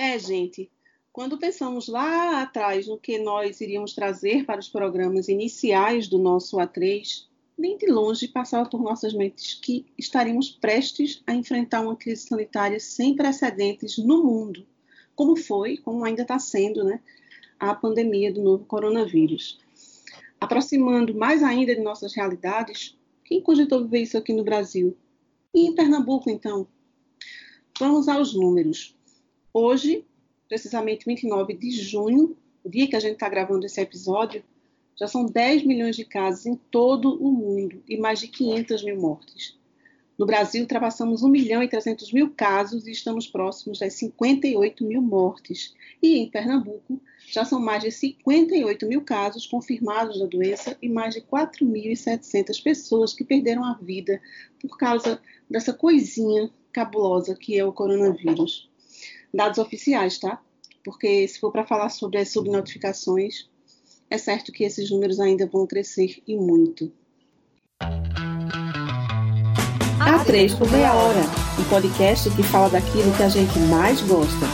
É, gente, quando pensamos lá atrás no que nós iríamos trazer para os programas iniciais do nosso A3, nem de longe passava por nossas mentes que estaríamos prestes a enfrentar uma crise sanitária sem precedentes no mundo, como foi, como ainda está sendo, né, a pandemia do novo coronavírus. Aproximando mais ainda de nossas realidades, quem cogitou viver isso aqui no Brasil? E em Pernambuco, então? Vamos aos números. Hoje, precisamente 29 de junho, o dia que a gente está gravando esse episódio, já são 10 milhões de casos em todo o mundo e mais de 500 mil mortes. No Brasil, ultrapassamos 1 milhão e 300 mil casos e estamos próximos das 58 mil mortes. E em Pernambuco, já são mais de 58 mil casos confirmados da doença e mais de 4.700 pessoas que perderam a vida por causa dessa coisinha cabulosa que é o coronavírus. Dados oficiais, tá? Porque se for para falar sobre as subnotificações, é certo que esses números ainda vão crescer e muito. A3 por meia hora, um podcast que fala daquilo que a gente mais gosta.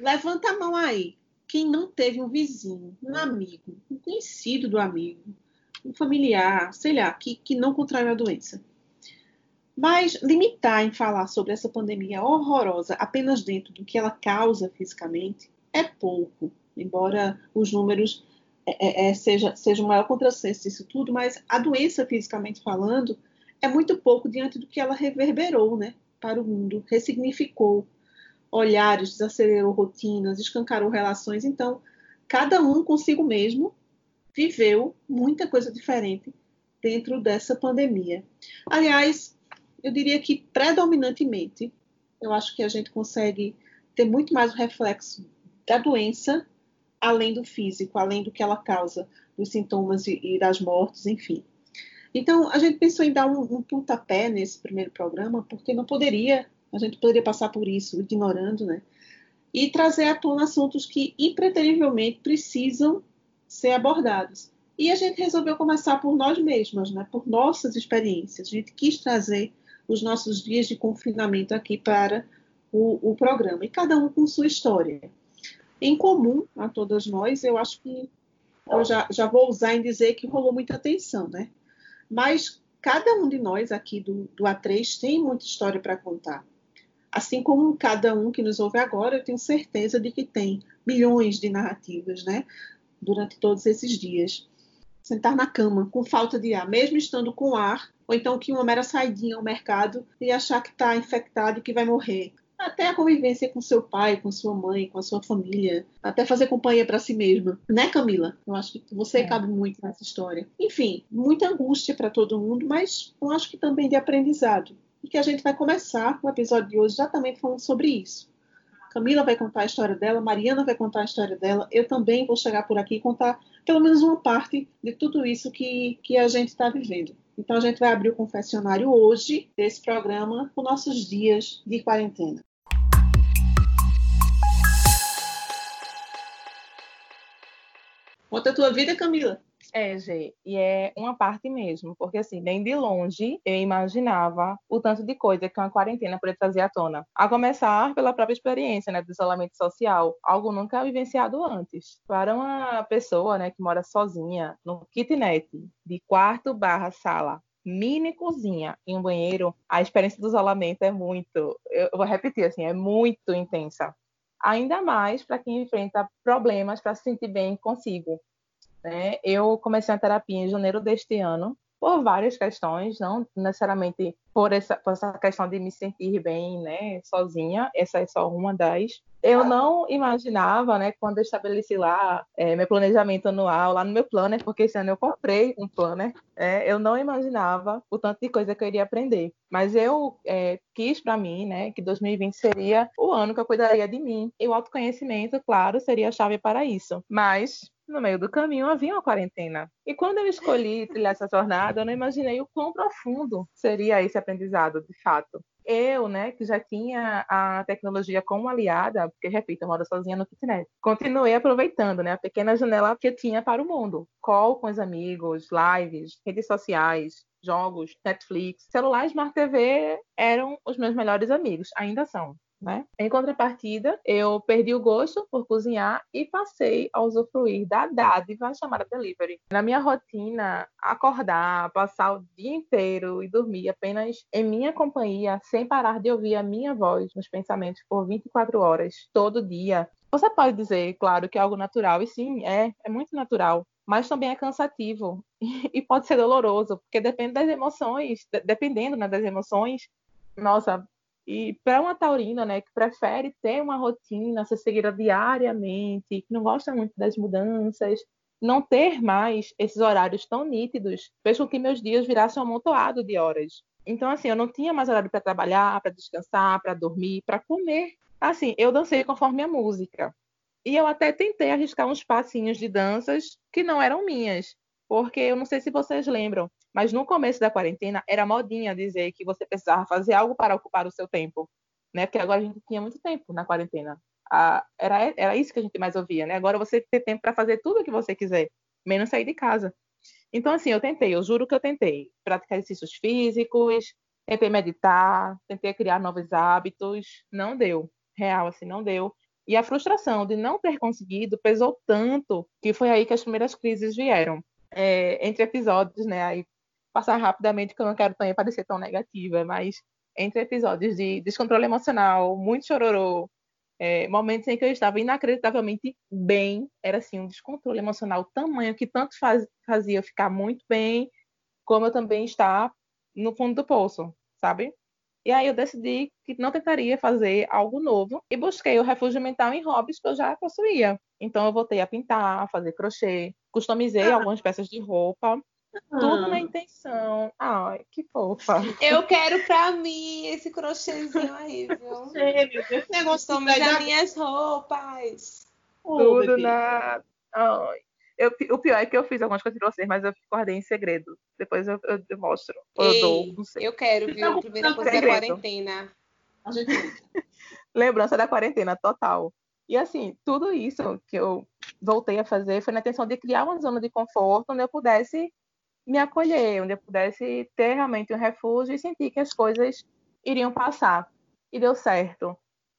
Levanta a mão aí. Quem não teve um vizinho, um amigo, um conhecido do amigo, um familiar, sei lá, que, que não contraiu a doença. Mas limitar em falar sobre essa pandemia horrorosa apenas dentro do que ela causa fisicamente é pouco, embora os números é, é, é seja, seja o maior contrassenso disso tudo, mas a doença, fisicamente falando, é muito pouco diante do que ela reverberou né, para o mundo, ressignificou olhares, desacelerou rotinas, escancarou relações. Então, cada um consigo mesmo viveu muita coisa diferente dentro dessa pandemia. Aliás, eu diria que predominantemente, eu acho que a gente consegue ter muito mais o reflexo da doença, além do físico, além do que ela causa, dos sintomas e, das mortes, enfim. Então, a gente pensou em dar um, um pontapé nesse primeiro programa, porque não poderia, a gente poderia passar por isso ignorando, né? E trazer à tona assuntos que impreterivelmente precisam ser abordados. E a gente resolveu começar por nós mesmas, né? por nossas experiências. A gente quis trazer os nossos dias de confinamento aqui para o, o programa, e cada um com sua história. Em comum a todas nós, eu acho que eu já, já vou usar em dizer que rolou muita tensão, né? Mas cada um de nós aqui do, do A3 tem muita história para contar. Assim como cada um que nos ouve agora, eu tenho certeza de que tem milhões de narrativas, né? Durante todos esses dias. Sentar na cama com falta de ar, mesmo estando com ar, ou então que uma mera saidinha ao mercado e achar que está infectado e que vai morrer. Até a convivência com seu pai, com sua mãe, com a sua família, até fazer companhia para si mesma, né, Camila? Eu acho que você é. cabe muito nessa história. Enfim, muita angústia para todo mundo, mas eu acho que também de aprendizado. E que a gente vai começar o episódio de hoje exatamente falando sobre isso. Camila vai contar a história dela, Mariana vai contar a história dela, eu também vou chegar por aqui e contar pelo menos uma parte de tudo isso que, que a gente está vivendo. Então, a gente vai abrir o confessionário hoje desse programa com nossos dias de quarentena. Conta a tua vida, Camila. É, Gê, e é uma parte mesmo, porque assim, nem de longe eu imaginava o tanto de coisa que uma quarentena poderia trazer à tona. A começar pela própria experiência, né, do isolamento social, algo nunca vivenciado antes. Para uma pessoa, né, que mora sozinha, no kitnet, de quarto barra sala, mini cozinha e um banheiro, a experiência do isolamento é muito, eu vou repetir assim, é muito intensa. Ainda mais para quem enfrenta problemas para se sentir bem consigo, né? Eu comecei a terapia em janeiro deste ano, por várias questões, não necessariamente por essa, por essa questão de me sentir bem, né, sozinha, essa é só uma das. Eu não imaginava, né, quando eu estabeleci lá é, meu planejamento anual, lá no meu planner, porque esse ano eu comprei um planner, é, eu não imaginava o tanto de coisa que eu iria aprender. Mas eu é, quis para mim, né, que 2020 seria o ano que eu cuidaria de mim. E o autoconhecimento, claro, seria a chave para isso. Mas no meio do caminho havia uma quarentena. E quando eu escolhi trilhar essa jornada, eu não imaginei o quão profundo seria esse aprendizado, de fato. Eu, né, que já tinha a tecnologia como aliada, porque, repito, eu moro sozinha no kitnet, continuei aproveitando, né, a pequena janela que eu tinha para o mundo. Call com os amigos, lives, redes sociais, jogos, Netflix, celular Smart TV eram os meus melhores amigos, ainda são. Né? Em contrapartida, eu perdi o gosto por cozinhar e passei a usufruir da dádiva chamada delivery. Na minha rotina, acordar, passar o dia inteiro e dormir apenas em minha companhia, sem parar de ouvir a minha voz nos pensamentos por 24 horas, todo dia. Você pode dizer, claro, que é algo natural, e sim, é, é muito natural mas também é cansativo e pode ser doloroso, porque depende das emoções, dependendo né, das emoções, nossa, e para uma taurina, né, que prefere ter uma rotina, ser seguida diariamente, que não gosta muito das mudanças, não ter mais esses horários tão nítidos, fez com que meus dias virassem um amontoado de horas. Então, assim, eu não tinha mais horário para trabalhar, para descansar, para dormir, para comer. Assim, eu dancei conforme a música. E eu até tentei arriscar uns passinhos de danças que não eram minhas, porque eu não sei se vocês lembram, mas no começo da quarentena era modinha dizer que você precisava fazer algo para ocupar o seu tempo, né? Porque agora a gente tinha muito tempo na quarentena. Era, era isso que a gente mais ouvia, né? Agora você tem tempo para fazer tudo o que você quiser, menos sair de casa. Então, assim, eu tentei, eu juro que eu tentei praticar exercícios físicos, tentei meditar, tentei criar novos hábitos, não deu, real, assim, não deu. E a frustração de não ter conseguido pesou tanto que foi aí que as primeiras crises vieram. É, entre episódios, né? Aí passar rapidamente, que eu não quero também parecer tão negativa, mas entre episódios de descontrole emocional, muito chororô, é, momentos em que eu estava inacreditavelmente bem, era assim um descontrole emocional tamanho que tanto faz, fazia eu ficar muito bem, como eu também estar no fundo do poço, sabe? E aí eu decidi que não tentaria fazer algo novo e busquei o refúgio mental em hobbies que eu já possuía. Então eu voltei a pintar, a fazer crochê, customizei ah. algumas peças de roupa tudo na ah. intenção. Ai, que fofa. Eu quero pra mim esse crochêzinho aí, viu? Sei, meu Deus. Negócio Customiza minhas roupas. Tudo na. Ai. Eu, o pior é que eu fiz algumas coisas pra vocês, mas eu guardei em segredo. Depois eu, eu, eu mostro. Ei, eu dou, não sei. Eu quero, viu? Então, Primeira coisa da quarentena. Lembrança da quarentena, total. E assim, tudo isso que eu voltei a fazer foi na intenção de criar uma zona de conforto onde eu pudesse me acolher, onde eu pudesse ter realmente um refúgio e sentir que as coisas iriam passar. E deu certo.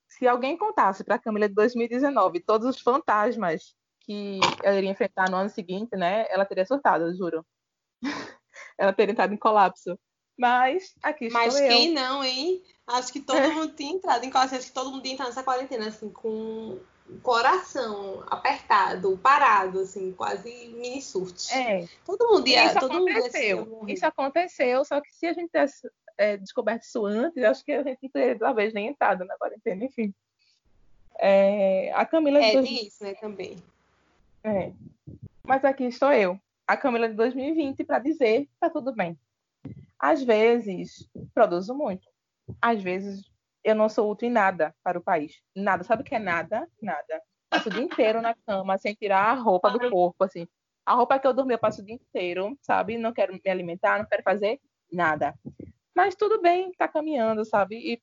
Se alguém contasse para a Camila de 2019 todos os fantasmas que ela iria enfrentar no ano seguinte, né, ela teria surtado, eu juro. ela teria entrado em colapso. Mas aqui estou Mas eu. quem não, hein? Acho que todo mundo tinha entrado em colapso. Acho que todo mundo ia entrar nessa quarentena, assim, com coração apertado, parado, assim, quase mini surtos. É. Todo mundo ia. Isso todo aconteceu. Mundo isso aconteceu, só que se a gente tivesse é, descoberto isso antes, acho que a gente teria talvez nem entrado na quarentena, enfim. É, a Camila é dois... isso, né, também. É. Mas aqui estou eu, a Camila de 2020, para dizer tá tudo bem. Às vezes, produzo muito. Às vezes, eu não sou útil em nada para o país. Nada. Sabe o que é nada? Nada. Passo o dia inteiro na cama sem tirar a roupa do corpo, assim. A roupa que eu dormi eu passo o dia inteiro, sabe? Não quero me alimentar, não quero fazer nada. Mas tudo bem, tá caminhando, sabe? E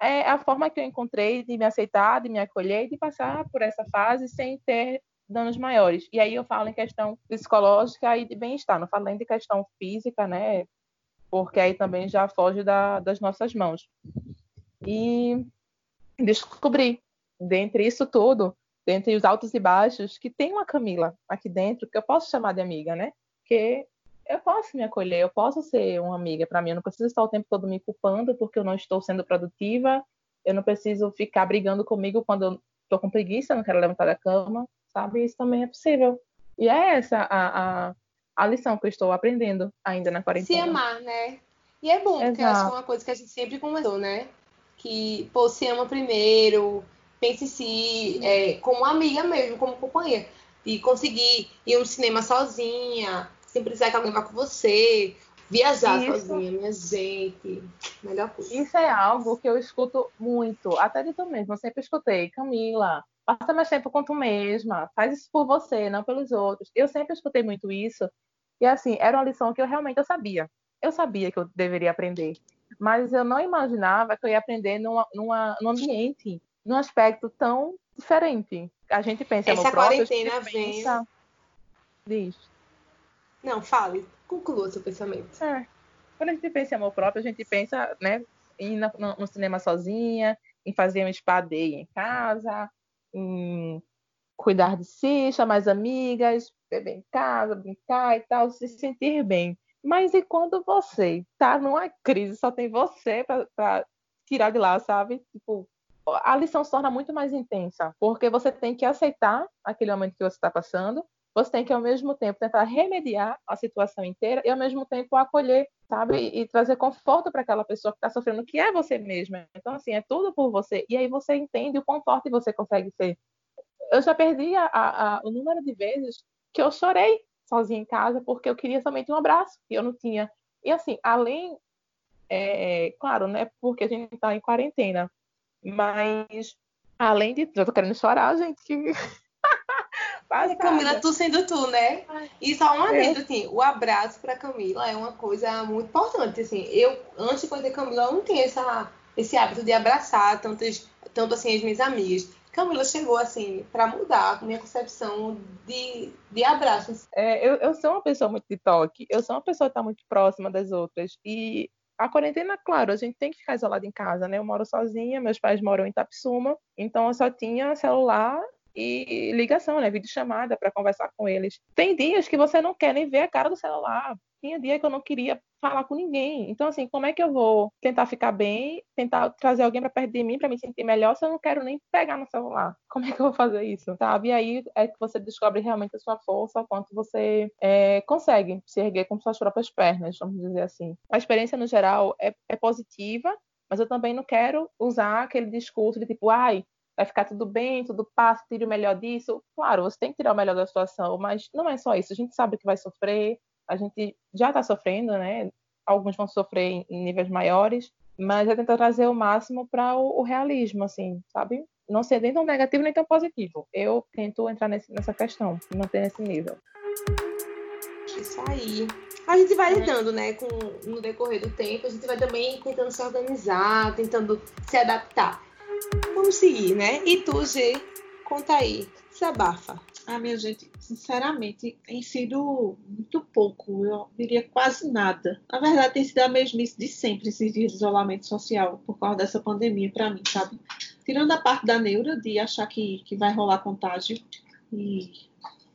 é a forma que eu encontrei de me aceitar, de me acolher e de passar por essa fase sem ter danos maiores. E aí eu falo em questão psicológica e de bem-estar, não falo nem de questão física, né? Porque aí também já foge da, das nossas mãos. E descobri, dentre isso tudo, dentre os altos e baixos, que tem uma Camila aqui dentro que eu posso chamar de amiga, né? Que eu posso me acolher, eu posso ser uma amiga para mim, eu não preciso estar o tempo todo me culpando porque eu não estou sendo produtiva, eu não preciso ficar brigando comigo quando eu estou com preguiça, não quero levantar da cama, sabe? Isso também é possível. E é essa a, a, a lição que eu estou aprendendo ainda na quarentena. Se amar, né? E é bom, Exato. porque eu acho que é uma coisa que a gente sempre conversou, né? Que, pô, se ama primeiro, pense em si, é, como amiga mesmo, como companhia. E conseguir ir no cinema sozinha, sem precisar que alguém vá com você, viajar Isso. sozinha, minha gente. Melhor coisa. Isso é algo que eu escuto muito, até de tu mesmo. Eu sempre escutei, Camila, passa mais tempo com tu mesma, faz isso por você, não pelos outros. Eu sempre escutei muito isso. E assim, era uma lição que eu realmente eu sabia. Eu sabia que eu deveria aprender mas eu não imaginava que eu ia aprender numa, numa, num ambiente, num aspecto tão diferente. A gente pensa Essa no próprio, quarentena vem. Diz. Não, fale. Conclua seu pensamento. É. Quando a gente pensa em amor próprio, a gente pensa, né, em ir no, no cinema sozinha, em fazer um spa day em casa, em cuidar de si, chamar as amigas, beber em casa, brincar e tal, se sentir bem. Mas e quando você tá numa crise, só tem você para tirar de lá, sabe? Tipo, a lição se torna muito mais intensa, porque você tem que aceitar aquele momento que você está passando, você tem que, ao mesmo tempo, tentar remediar a situação inteira e, ao mesmo tempo, acolher, sabe? E, trazer conforto para aquela pessoa que está sofrendo, que é você mesma. Então, assim, é tudo por você. E aí você entende o quão forte você consegue ser. Eu já perdi a, a, o número de vezes que eu chorei sozinha em casa porque eu queria somente um abraço e eu não tinha. E, assim, além, é, claro, né? Porque a gente está em quarentena, mas além de. Eu tô querendo chorar, gente. Que... Passada. Camila, tu sendo tu, né? E só vez, é. assim, o abraço pra Camila é uma coisa muito importante, assim. Eu, antes de conhecer Camila, eu não tinha essa, esse hábito de abraçar tantas, tanto assim as minhas amigas. Camila chegou, assim, para mudar a minha concepção de, de abraços. É, eu, eu sou uma pessoa muito de toque, eu sou uma pessoa que está muito próxima das outras. E a quarentena, claro, a gente tem que ficar isolado em casa, né? Eu moro sozinha, meus pais moram em Tapsuma, então eu só tinha celular e ligação, né? Vídeo chamada para conversar com eles. Tem dias que você não quer nem ver a cara do celular. Tinha dia que eu não queria falar com ninguém. Então, assim, como é que eu vou tentar ficar bem, tentar trazer alguém para perto de mim para me sentir melhor se eu não quero nem pegar no celular? Como é que eu vou fazer isso, sabe? E aí é que você descobre realmente a sua força, o quanto você é, consegue se erguer com suas próprias pernas, vamos dizer assim. A experiência, no geral, é, é positiva, mas eu também não quero usar aquele discurso de tipo, ai, vai ficar tudo bem, tudo passa, tire o melhor disso. Claro, você tem que tirar o melhor da situação, mas não é só isso. A gente sabe que vai sofrer, a gente já está sofrendo, né? Alguns vão sofrer em níveis maiores, mas é tentar trazer o máximo para o, o, realismo, assim, sabe? Não ser nem tão negativo nem tão positivo. Eu tento entrar nesse, nessa questão, manter nesse nível. Isso aí. A gente vai é. lidando, né, com, no decorrer do tempo, a gente vai também tentando se organizar, tentando se adaptar. Vamos seguir, né? E tu, G, conta aí, desabafa. Ah, minha gente, sinceramente, tem sido muito pouco, eu diria quase nada. Na verdade, tem sido a mesmice de sempre esses dias de isolamento social por causa dessa pandemia para mim, sabe? Tirando a parte da neura de achar que, que vai rolar contágio e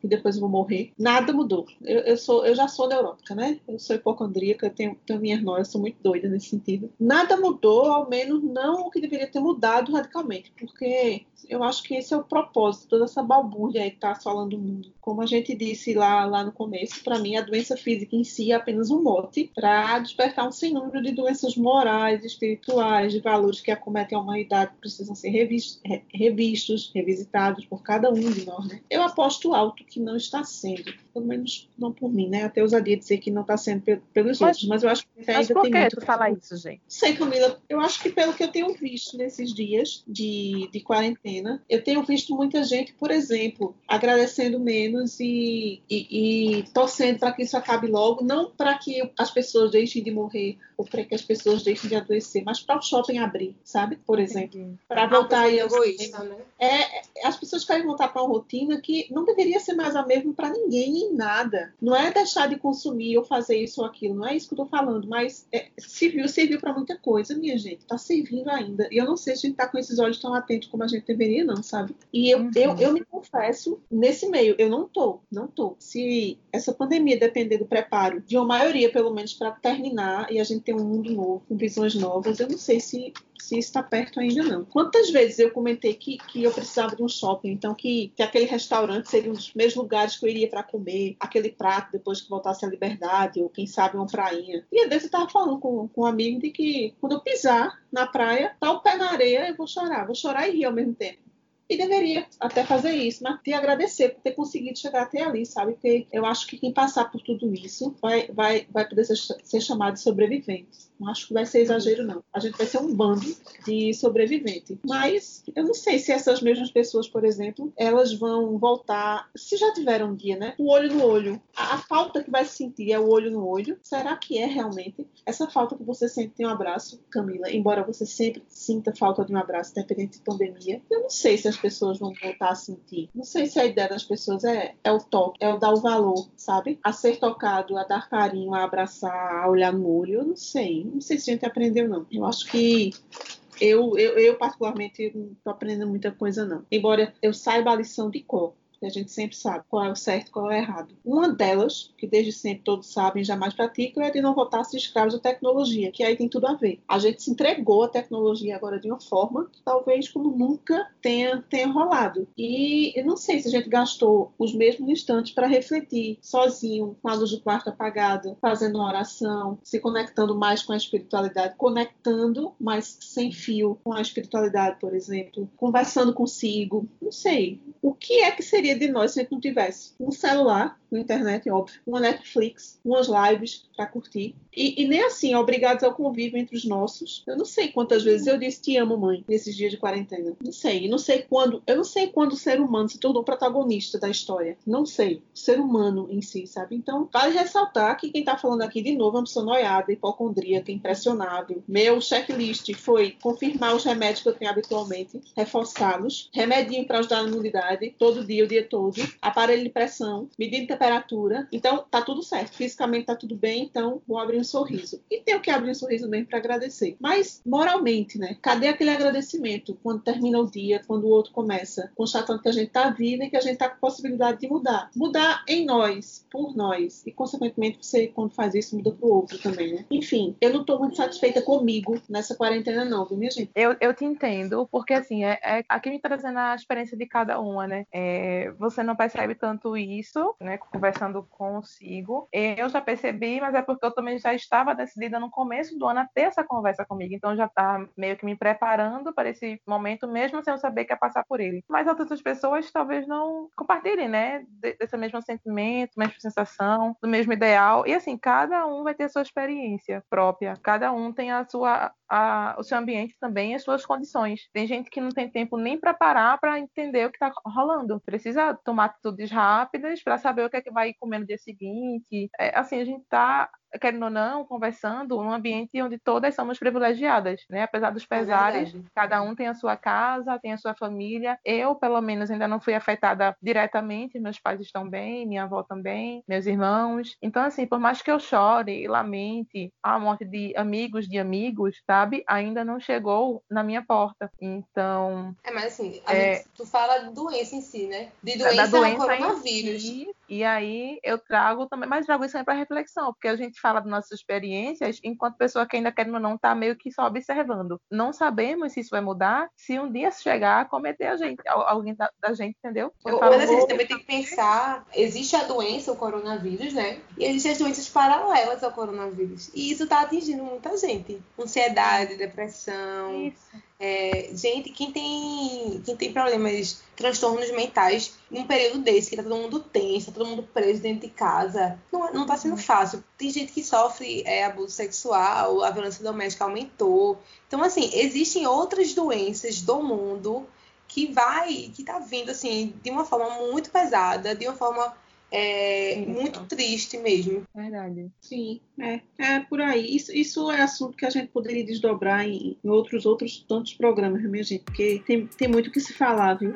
e depois vou morrer. Nada mudou. Eu, eu, sou, eu já sou neurótica, né? Eu sou hipocondríaca, eu tenho, tenho minhas noias, sou muito doida nesse sentido. Nada mudou, ao menos não o que deveria ter mudado radicalmente, porque eu acho que esse é o propósito, toda essa balbúrdia aí que está assolando o mundo. Como a gente disse lá, lá no começo, para mim a doença física em si é apenas um mote para despertar um sem número de doenças morais, espirituais, de valores que acometem a humanidade precisam ser revistos, revistos revisitados por cada um de nós. Né? Eu aposto alto que não está sendo, pelo menos não por mim, né? Até ousadia dizer que não está sendo pelos mas, outros, mas eu acho que ainda mas por tem que muito. tu falar isso, gente? Sei, Camila, eu acho que pelo que eu tenho visto nesses dias de, de quarentena, eu tenho visto muita gente, por exemplo, agradecendo menos e, e, e torcendo para que isso acabe logo, não para que as pessoas deixem de morrer ou para que as pessoas deixem de adoecer, mas para o shopping abrir, sabe? Por exemplo, para voltar aí egoísta, né? É, as pessoas querem voltar para uma rotina que não deveria ser mais a mesma para ninguém em nada. Não é deixar de consumir ou fazer isso ou aquilo, não é isso que eu estou falando, mas é, serviu, serviu para muita coisa, minha gente. Está servindo ainda. E eu não sei se a gente está com esses olhos tão atentos como a gente deveria, não, sabe? E eu, uhum. eu, eu me confesso nesse meio, eu não tô, não tô. Se essa pandemia depender do preparo de uma maioria, pelo menos, para terminar e a gente ter um mundo novo, com visões novas, eu não sei se se está perto ainda não. Quantas vezes eu comentei que, que eu precisava de um shopping, então que, que aquele restaurante seria um dos primeiros lugares que eu iria para comer aquele prato depois que voltasse à liberdade, ou quem sabe uma prainha. E a vez eu estava falando com, com um amigo de que quando eu pisar na praia, tá o pé na areia, eu vou chorar. Vou chorar e rir ao mesmo tempo e deveria até fazer isso, mas te agradecer por ter conseguido chegar até ali, sabe? Porque eu acho que quem passar por tudo isso vai, vai, vai poder ser, ser chamado de sobreviventes. Não acho que vai ser exagero, não. A gente vai ser um bando de sobrevivente. Mas eu não sei se essas mesmas pessoas, por exemplo, elas vão voltar. Se já tiveram um dia, né? O olho no olho. A, a falta que vai sentir é o olho no olho. Será que é realmente essa falta que você sente de um abraço, Camila? Embora você sempre sinta falta de um abraço, independente de pandemia. Eu não sei se as pessoas vão voltar a sentir. Não sei se a ideia das pessoas é, é o toque, é o dar o valor, sabe? A ser tocado, a dar carinho, a abraçar, a olhar no olho. Eu não sei. Não sei se a gente aprendeu, não. Eu acho que eu, eu, eu particularmente, não estou aprendendo muita coisa, não. Embora eu saiba a lição de cor que a gente sempre sabe qual é o certo e qual é o errado. Uma delas, que desde sempre todos sabem e jamais praticam, é de não votar-se escravos da tecnologia, que aí tem tudo a ver. A gente se entregou à tecnologia agora de uma forma que talvez como nunca tenha, tenha rolado. E eu não sei se a gente gastou os mesmos instantes para refletir sozinho, com a luz do quarto apagada, fazendo uma oração, se conectando mais com a espiritualidade, conectando, mas sem fio com a espiritualidade, por exemplo, conversando consigo. Não sei. O que é que seria de nós se a gente não tivesse um celular com internet, óbvio, uma Netflix, umas lives para curtir. E, e, nem assim, obrigados ao convívio entre os nossos. Eu não sei quantas vezes eu disse te amo, mãe, nesses dias de quarentena. Não sei. Não sei quando. Eu não sei quando o ser humano se tornou protagonista da história. Não sei. O ser humano em si, sabe? Então, vale ressaltar que quem tá falando aqui de novo é uma pessoa noiada, hipocondríaca, impressionável. Meu checklist foi confirmar os remédios que eu tenho habitualmente, reforçá-los, remedinho para ajudar a imunidade, todo dia, o todo, aparelho de pressão, medida temperatura. Então, tá tudo certo. Fisicamente tá tudo bem, então vou abrir um sorriso. E tenho que abrir um sorriso mesmo para agradecer. Mas, moralmente, né? Cadê aquele agradecimento quando termina o dia, quando o outro começa? Constatando que a gente tá vivo e que a gente tá com possibilidade de mudar. Mudar em nós, por nós. E, consequentemente, você, quando faz isso, muda pro outro também, né? Enfim, eu não tô muito satisfeita comigo nessa quarentena, não, viu, minha gente? Eu, eu te entendo, porque, assim, é, é aqui me trazendo a experiência de cada uma, né? É, você não percebe tanto isso, né? conversando consigo. Eu já percebi, mas é porque eu também já estava decidida no começo do ano a ter essa conversa comigo. Então já está meio que me preparando para esse momento, mesmo sem eu saber que ia passar por ele. Mas outras pessoas talvez não compartilhem, né? Desse mesmo sentimento, mesma sensação, do mesmo ideal. E assim, cada um vai ter a sua experiência própria. Cada um tem a sua a, o seu ambiente também as suas condições. Tem gente que não tem tempo nem para parar para entender o que está rolando. Precisa tomar atitudes rápidas para saber o que é que vai comer no dia seguinte. É, assim, a gente está querendo ou não, conversando, um ambiente onde todas somos privilegiadas, né? Apesar dos é pesares, é cada um tem a sua casa, tem a sua família. Eu, pelo menos, ainda não fui afetada diretamente, meus pais estão bem, minha avó também, meus irmãos. Então, assim, por mais que eu chore e lamente a morte de amigos de amigos, sabe? Ainda não chegou na minha porta. Então. É, mas assim, é... Gente, tu fala doença em si, né? De doença, da doença coronavírus. Si, e aí eu trago também, mas trago isso aí para reflexão, porque a gente fala das nossas experiências enquanto pessoa que ainda querendo ou não está meio que só observando. Não sabemos se isso vai mudar se um dia chegar a cometer a gente, alguém da, da gente, entendeu? Eu falo, Mas assim, você também tem que pensar, existe a doença, o coronavírus, né? E existem as doenças paralelas ao coronavírus. E isso está atingindo muita gente. Ansiedade, depressão. Isso é, gente, quem tem, quem tem problemas, transtornos mentais, num período desse, que tá todo mundo tenso, tá todo mundo preso dentro de casa, não, não tá sendo fácil. Tem gente que sofre é, abuso sexual, a violência doméstica aumentou. Então, assim, existem outras doenças do mundo que vai, que tá vindo, assim, de uma forma muito pesada, de uma forma é muito triste mesmo. Verdade. Sim, é, é por aí. Isso, isso é assunto que a gente poderia desdobrar em, em outros outros tantos programas, minha gente, porque tem, tem muito o que se falar, viu?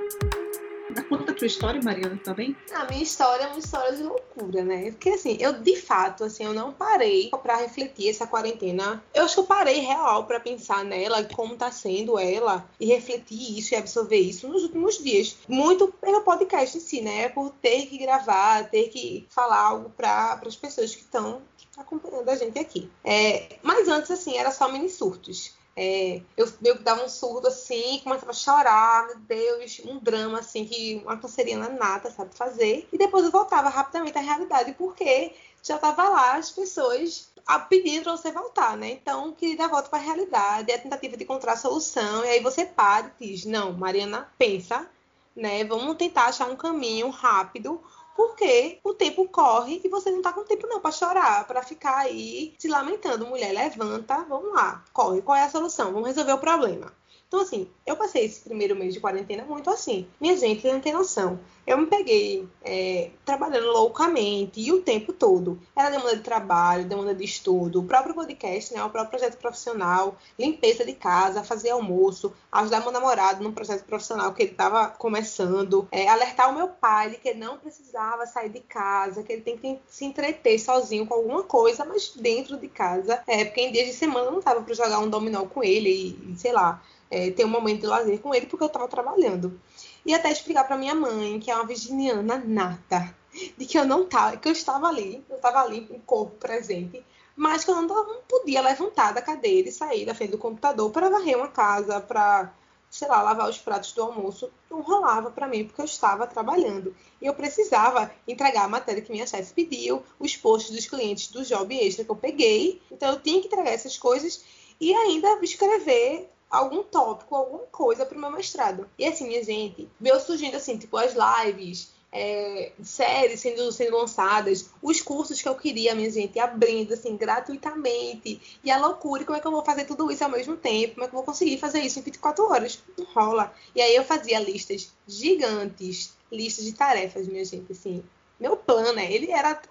Conta a tua história, Mariana, tá bem? A minha história é uma história de loucura, né? Porque assim, eu de fato, assim, eu não parei para refletir essa quarentena. Eu acho que eu parei real para pensar nela, como tá sendo ela, e refletir isso e absorver isso nos últimos dias. Muito pelo podcast em si, né? Por ter que gravar, ter que falar algo para as pessoas que estão acompanhando a gente aqui. É, mas antes, assim, era só mini surtos. É, eu meio que dava um surdo assim, começava a chorar, meu Deus, um drama assim que uma canceriana nada sabe fazer. E depois eu voltava rapidamente à realidade, porque já tava lá as pessoas pedindo para você voltar, né? Então, queria dar volta para a realidade, é a tentativa de encontrar a solução, e aí você para e diz: Não, Mariana, pensa, né? Vamos tentar achar um caminho rápido porque o tempo corre e você não tá com tempo não para chorar, para ficar aí se lamentando. Mulher, levanta, vamos lá, corre, qual é a solução? Vamos resolver o problema. Então, assim, eu passei esse primeiro mês de quarentena muito assim. Minha gente não tem noção. Eu me peguei é, trabalhando loucamente e o tempo todo. Era demanda de trabalho, demanda de estudo, o próprio podcast, né, o próprio projeto profissional, limpeza de casa, fazer almoço, ajudar meu namorado num projeto profissional que ele estava começando, é, alertar o meu pai de que ele não precisava sair de casa, que ele tem que se entreter sozinho com alguma coisa, mas dentro de casa. É, porque em dias de semana não tava para jogar um dominó com ele e, e sei lá, é, ter um momento de lazer com ele porque eu estava trabalhando. E até explicar para minha mãe, que é uma virginiana nata, de que eu não tava, que eu estava ali, eu estava ali em corpo presente, mas que eu não, não podia levantar da cadeira e sair da frente do computador para varrer uma casa, para sei lá, lavar os pratos do almoço, não rolava para mim porque eu estava trabalhando. E eu precisava entregar a matéria que minha chefe pediu, os posts dos clientes do job extra que eu peguei. Então eu tinha que entregar essas coisas e ainda escrever algum tópico, alguma coisa para o meu mestrado. E assim, minha gente, veio surgindo assim, tipo, as lives, é, séries sendo, sendo lançadas, os cursos que eu queria, minha gente, abrindo assim, gratuitamente. E a loucura, como é que eu vou fazer tudo isso ao mesmo tempo? Como é que eu vou conseguir fazer isso em 24 horas? Não rola. E aí eu fazia listas gigantes, listas de tarefas, minha gente, assim. Meu plano, né? Ele era.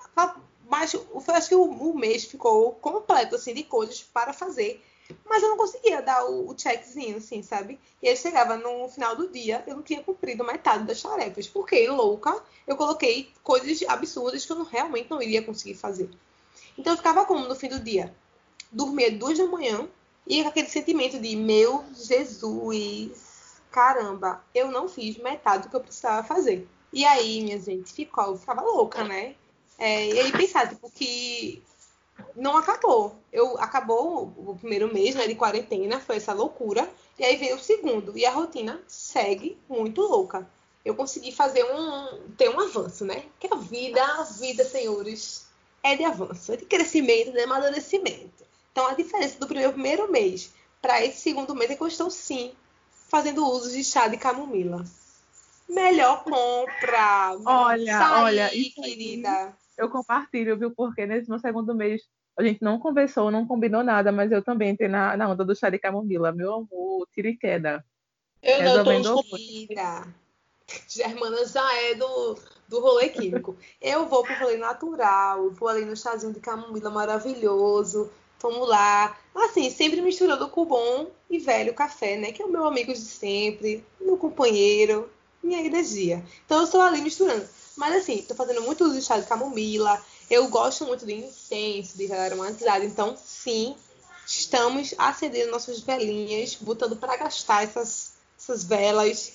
Mas eu acho que o, o mês ficou completo, assim, de coisas para fazer mas eu não conseguia dar o, o checkzinho, assim, sabe? E aí chegava no final do dia, eu não tinha cumprido metade das tarefas. Porque, louca, eu coloquei coisas absurdas que eu não, realmente não iria conseguir fazer. Então eu ficava como no fim do dia? Dormia duas da manhã e com aquele sentimento de, meu Jesus, caramba, eu não fiz metade do que eu precisava fazer. E aí, minha gente, ficou, eu ficava louca, né? É, e aí pensar, tipo, que não acabou. Eu acabou o primeiro mês né, de quarentena, foi essa loucura. E aí veio o segundo. E a rotina segue muito louca. Eu consegui fazer um. ter um avanço, né? Que a vida, a vida, senhores, é de avanço, é de crescimento, de amadurecimento. Então a diferença do primeiro, primeiro mês para esse segundo mês é que eu estou sim fazendo uso de chá de camomila. Melhor compra. Olha, Saí, olha, querida. Eu compartilho, viu? Porque nesse meu segundo mês a gente não conversou, não combinou nada, mas eu também entrei na, na onda do chá de camomila. Meu amor, tira e queda. Eu não tô comida. Germana já é do, do rolê químico. Eu vou pro rolê natural, vou ali no chazinho de camomila maravilhoso. Vamos lá. Assim, sempre misturando com bom e velho café, né? Que é o meu amigo de sempre, meu companheiro, minha energia. Então eu estou ali misturando. Mas assim, tô fazendo muito uso de chá de camomila. Eu gosto muito de incenso, de aromatizado. Então, sim, estamos acendendo nossas velinhas, botando para gastar essas, essas velas.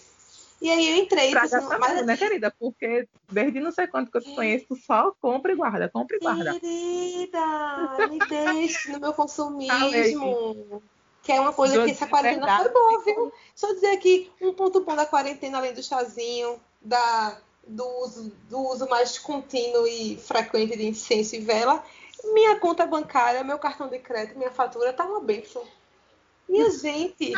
E aí eu entrei. Pra pensando, gastar mas, né, assim, querida? Porque desde não sei quanto que eu te conheço, tu só compra e guarda, compra e guarda. Querida, me deixe no meu consumismo. Que é uma coisa que essa quarentena foi boa, viu? Só dizer aqui um ponto bom da quarentena, além do chazinho, da do uso, do uso mais contínuo e frequente de incenso e vela, minha conta bancária, meu cartão de crédito, minha fatura tá uma bênção. Minha gente,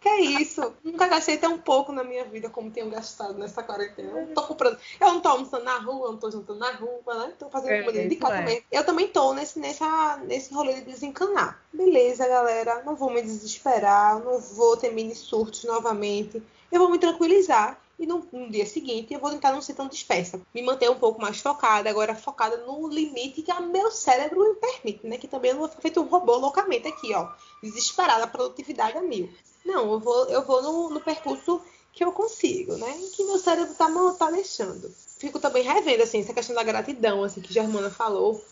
que é isso? Nunca gastei tão pouco na minha vida como tenho gastado nessa quarentena. Eu tô comprando, eu não tô almoçando na rua, eu não tô jantando na rua, né? Tô fazendo é, comida de casa é. também. Eu também tô nesse, nessa, nesse rolê de desencanar. Beleza, galera, não vou me desesperar, não vou ter mini surtos novamente. Eu vou me tranquilizar e no, no, dia seguinte eu vou tentar não ser tão dispersa. Me manter um pouco mais focada, agora focada no limite que o meu cérebro me permite, né? Que também eu não vou ficar feito um robô loucamente aqui, ó. Desesperada, produtividade a mil. Não, eu vou, eu vou no, no percurso que eu consigo, né? Que meu cérebro tá, tá deixando. Fico também revendo, assim, essa questão da gratidão, assim, que Germana falou.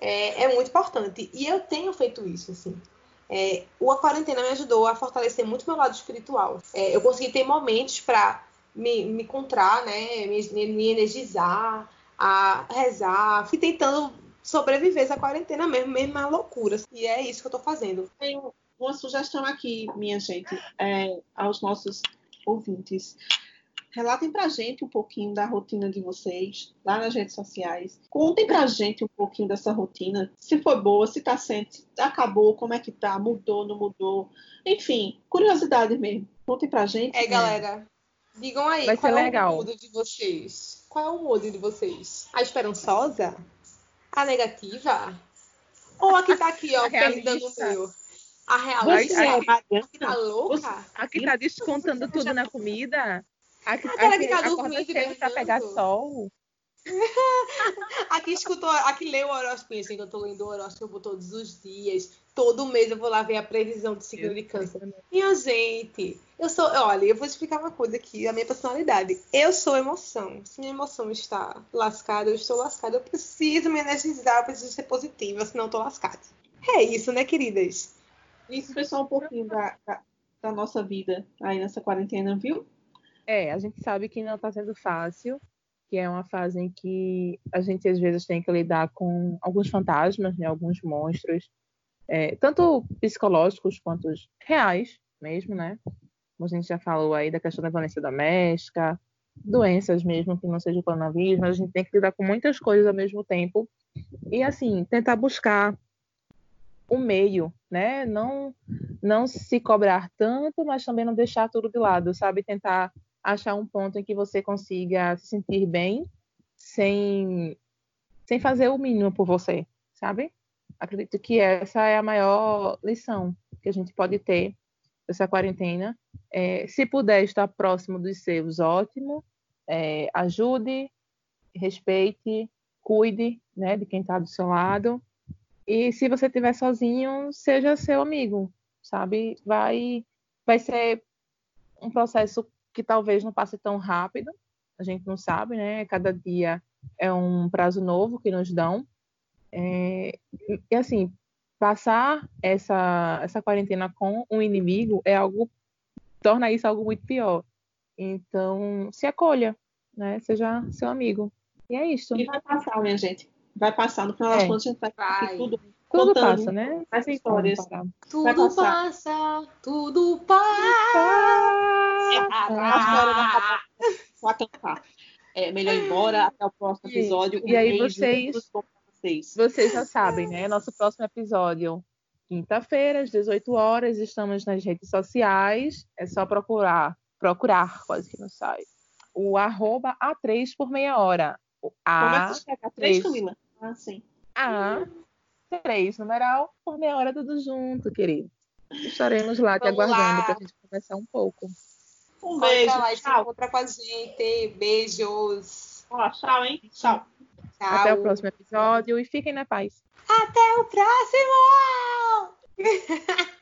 É, é muito importante. E eu tenho feito isso, assim. É, a quarentena me ajudou a fortalecer muito meu lado espiritual. É, eu consegui ter momentos para me, me encontrar, né? Me, me energizar, a rezar. Fui tentando sobreviver essa quarentena mesmo, mesmo na loucura. E é isso que eu tô fazendo. Tenho uma sugestão aqui, minha gente, é, aos nossos ouvintes. Relatem pra gente um pouquinho da rotina de vocês lá nas redes sociais. Contem pra gente um pouquinho dessa rotina. Se foi boa, se tá sendo, se acabou, como é que tá, mudou, não mudou. Enfim, curiosidade mesmo. Contem pra gente. É, né? galera. Digam aí, Vai qual é legal. o modo de vocês? Qual é o modo de vocês? A esperançosa? A negativa? Ou a que tá aqui, ó, perdendo o meu? A real você é, aqui tá louca? Aqui tá descontando tudo na comida? Aqui, Aquela aqui, que tá dormindo pra pegar sol? aqui escutou, aqui leu o horóscopo, assim, que eu tô lendo o horóscopo todos os dias. Todo mês eu vou lá ver a previsão do signo de câncer. Minha gente, eu sou. Olha, eu vou explicar uma coisa aqui, a minha personalidade. Eu sou emoção. Se minha emoção está lascada, eu estou lascada. Eu preciso me energizar, eu preciso ser positiva, senão eu tô lascada. É isso, né, queridas? Isso foi só um pouquinho da, da, da nossa vida aí nessa quarentena, viu? É, a gente sabe que não está sendo fácil, que é uma fase em que a gente às vezes tem que lidar com alguns fantasmas, né, alguns monstros, é, tanto psicológicos quanto reais mesmo, né? Como a gente já falou aí da questão da violência doméstica, doenças mesmo que não seja o coronavírus, mas a gente tem que lidar com muitas coisas ao mesmo tempo e assim tentar buscar o meio, né? Não não se cobrar tanto, mas também não deixar tudo de lado, sabe? Tentar achar um ponto em que você consiga se sentir bem sem sem fazer o mínimo por você, sabe? Acredito que essa é a maior lição que a gente pode ter dessa quarentena. É, se puder estar próximo dos seus, ótimo. É, ajude, respeite, cuide né, de quem está do seu lado. E se você estiver sozinho, seja seu amigo, sabe? Vai, vai ser um processo que talvez não passe tão rápido, a gente não sabe, né? Cada dia é um prazo novo que nos dão. É, e assim, passar essa, essa quarentena com um inimigo é algo, torna isso algo muito pior. Então, se acolha, né? Seja seu amigo. E é isso. E vai passar, minha gente vai passar. No final das é. contas, a gente vai, vai. tudo. Tudo passa, né? As histórias. Tudo passa, tudo passa. Ah, vai cantar. É melhor ir embora. Até o próximo episódio. E, um aí vocês, vocês, vocês já sabem, né? Nosso próximo episódio, quinta-feira, às 18 horas. Estamos nas redes sociais. É só procurar. Procurar, quase que não sai. O arroba A3 por meia hora. O A3, A3 Camila? Ah, sim. Ah, três, numeral, por meia hora tudo junto, querido. Estaremos lá te aguardando para a gente conversar um pouco. Um beijo. Lá, tchau. Encontra com a gente. Beijos. Ó, tchau, hein? Tchau. tchau. Até o próximo episódio e fiquem na paz. Até o próximo!